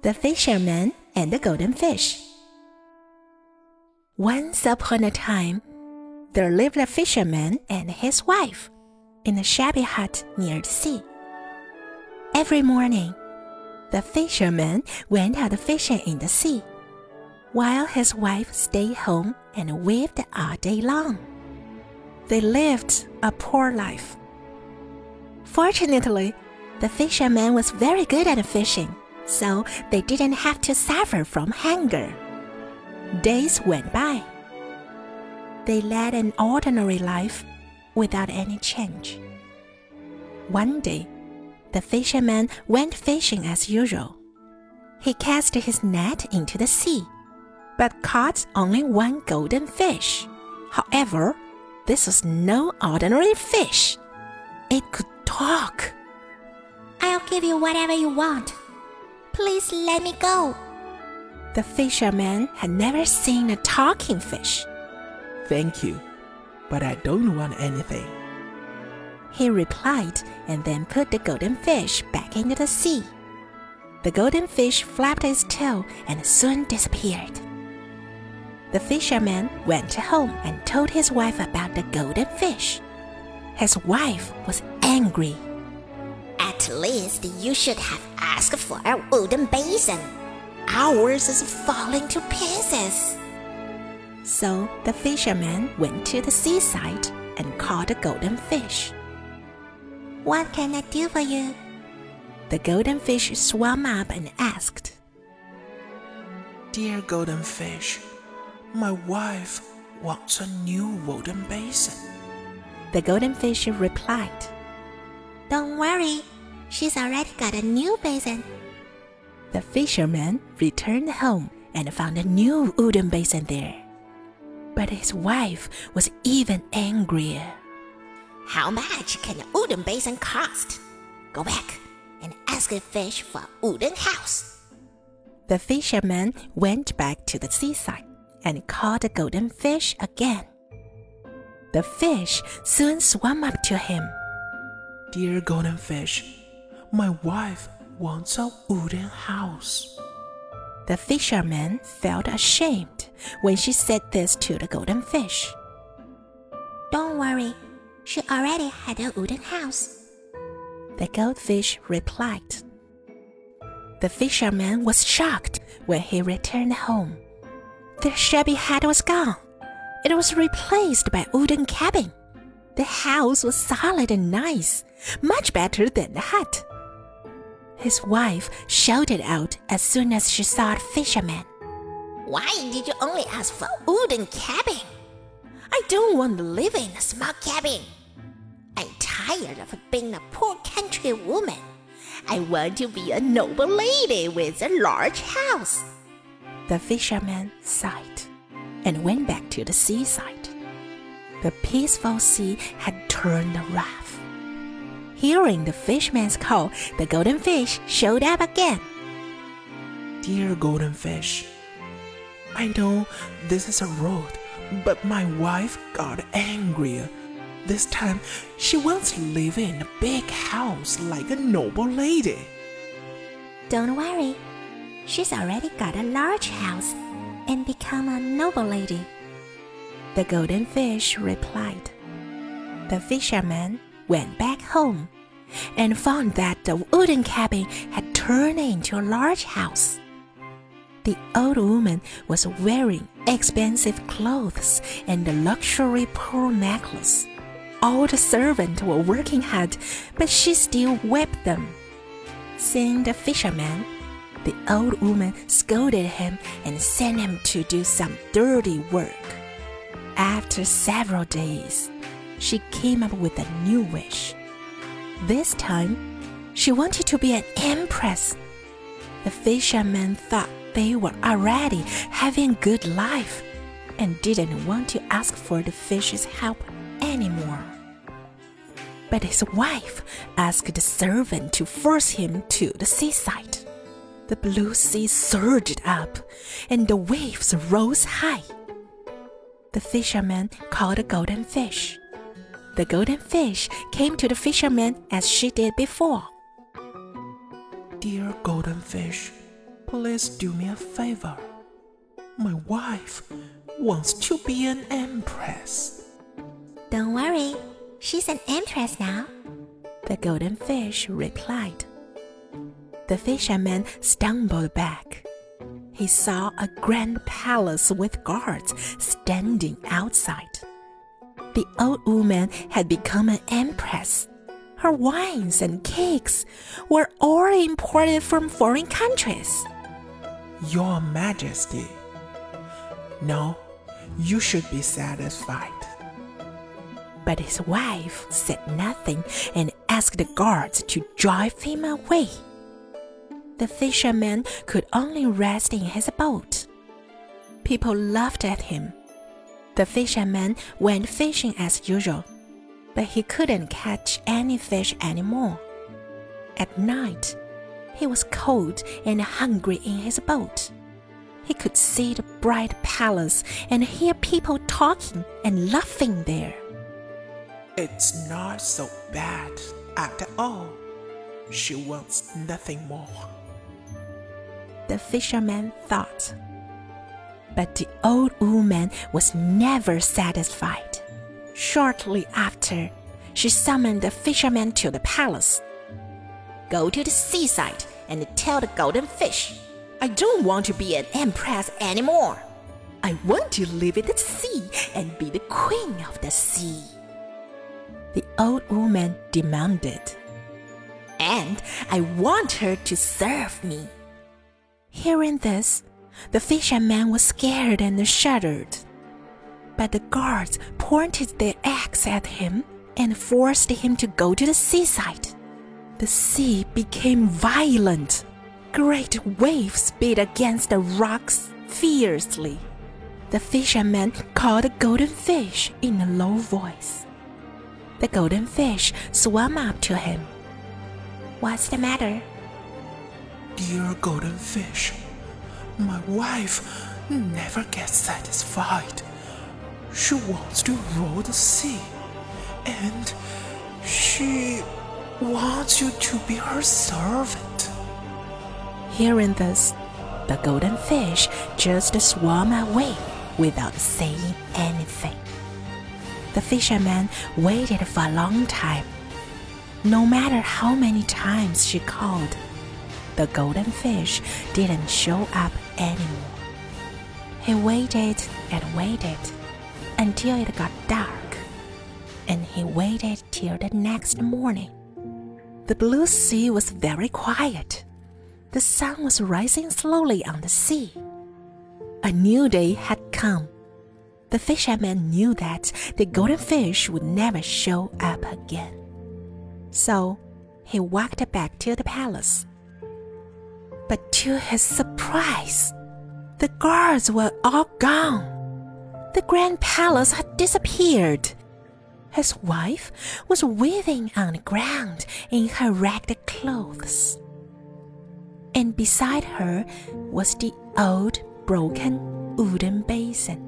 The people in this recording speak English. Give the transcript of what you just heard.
The Fisherman and the Golden Fish. Once upon a time, there lived a fisherman and his wife in a shabby hut near the sea. Every morning, the fisherman went out fishing in the sea, while his wife stayed home and weaved all day long. They lived a poor life. Fortunately, the fisherman was very good at fishing, so they didn't have to suffer from hunger. Days went by. They led an ordinary life without any change. One day, the fisherman went fishing as usual. He cast his net into the sea, but caught only one golden fish. However, this was no ordinary fish. It could talk. I'll give you whatever you want. Please let me go. The fisherman had never seen a talking fish. Thank you, but I don't want anything. He replied and then put the golden fish back into the sea. The golden fish flapped its tail and soon disappeared. The fisherman went home and told his wife about the golden fish. His wife was angry. At least you should have asked for a wooden basin. Ours is falling to pieces. So the fisherman went to the seaside and caught a golden fish. What can I do for you? The golden fish swam up and asked, Dear golden fish, my wife wants a new wooden basin. The golden fish replied, Don't worry, she's already got a new basin. The fisherman returned home and found a new wooden basin there. But his wife was even angrier. How much can a wooden basin cost? Go back and ask the fish for a wooden house. The fisherman went back to the seaside and caught the golden fish again. The fish soon swam up to him. Dear golden fish, my wife wants a wooden house. The fisherman felt ashamed when she said this to the golden fish. Don't worry, she already had a wooden house. The goldfish replied. The fisherman was shocked when he returned home. The shabby hut was gone. It was replaced by a wooden cabin. The house was solid and nice, much better than the hut. His wife shouted out as soon as she saw the fisherman. Why did you only ask for a wooden cabin? I don't want to live in a small cabin. I'm tired of being a poor country woman. I want to be a noble lady with a large house. The fisherman sighed and went back to the seaside. The peaceful sea had turned rough. Hearing the fisherman's call, the golden fish showed up again. Dear golden fish, I know this is a road, but my wife got angrier. This time, she wants to live in a big house like a noble lady. Don't worry, she's already got a large house and become a noble lady. The golden fish replied. The fisherman went back home and found that the wooden cabin had turned into a large house. The old woman was wearing expensive clothes and a luxury pearl necklace. All the servants were working hard, but she still wept them. Seeing the fisherman, the old woman scolded him and sent him to do some dirty work. After several days, she came up with a new wish. This time, she wanted to be an empress. The fisherman thought they were already having a good life and didn't want to ask for the fish's help anymore. But his wife asked the servant to force him to the seaside. The blue sea surged up and the waves rose high. The fisherman caught a golden fish. The golden fish came to the fisherman as she did before. Dear golden fish, Please do me a favor. My wife wants to be an empress. Don't worry, she's an empress now. The golden fish replied. The fisherman stumbled back. He saw a grand palace with guards standing outside. The old woman had become an empress. Her wines and cakes were all imported from foreign countries. Your Majesty. No, you should be satisfied. But his wife said nothing and asked the guards to drive him away. The fisherman could only rest in his boat. People laughed at him. The fisherman went fishing as usual, but he couldn't catch any fish anymore. At night, he was cold and hungry in his boat. He could see the bright palace and hear people talking and laughing there. It's not so bad after all. She wants nothing more. The fisherman thought. But the old woman was never satisfied. Shortly after, she summoned the fisherman to the palace. Go to the seaside and tell the golden fish, I don't want to be an empress anymore. I want to live in the sea and be the queen of the sea. The old woman demanded. And I want her to serve me. Hearing this, the fisherman was scared and shuddered. But the guards pointed their axe at him and forced him to go to the seaside. The sea became violent. Great waves beat against the rocks fiercely. The fisherman called the golden fish in a low voice. The golden fish swam up to him. What's the matter? Dear golden fish, my wife never gets satisfied. She wants to rule the sea, and she wants you to be her servant. Hearing this, the golden fish just swam away without saying anything. The fisherman waited for a long time. No matter how many times she called, the golden fish didn't show up anymore. He waited and waited until it got dark, and he waited till the next morning. The blue sea was very quiet. The sun was rising slowly on the sea. A new day had come. The fisherman knew that the golden fish would never show up again. So he walked back to the palace. But to his surprise, the guards were all gone. The grand palace had disappeared. His wife was weaving on the ground in her ragged clothes. And beside her was the old broken wooden basin.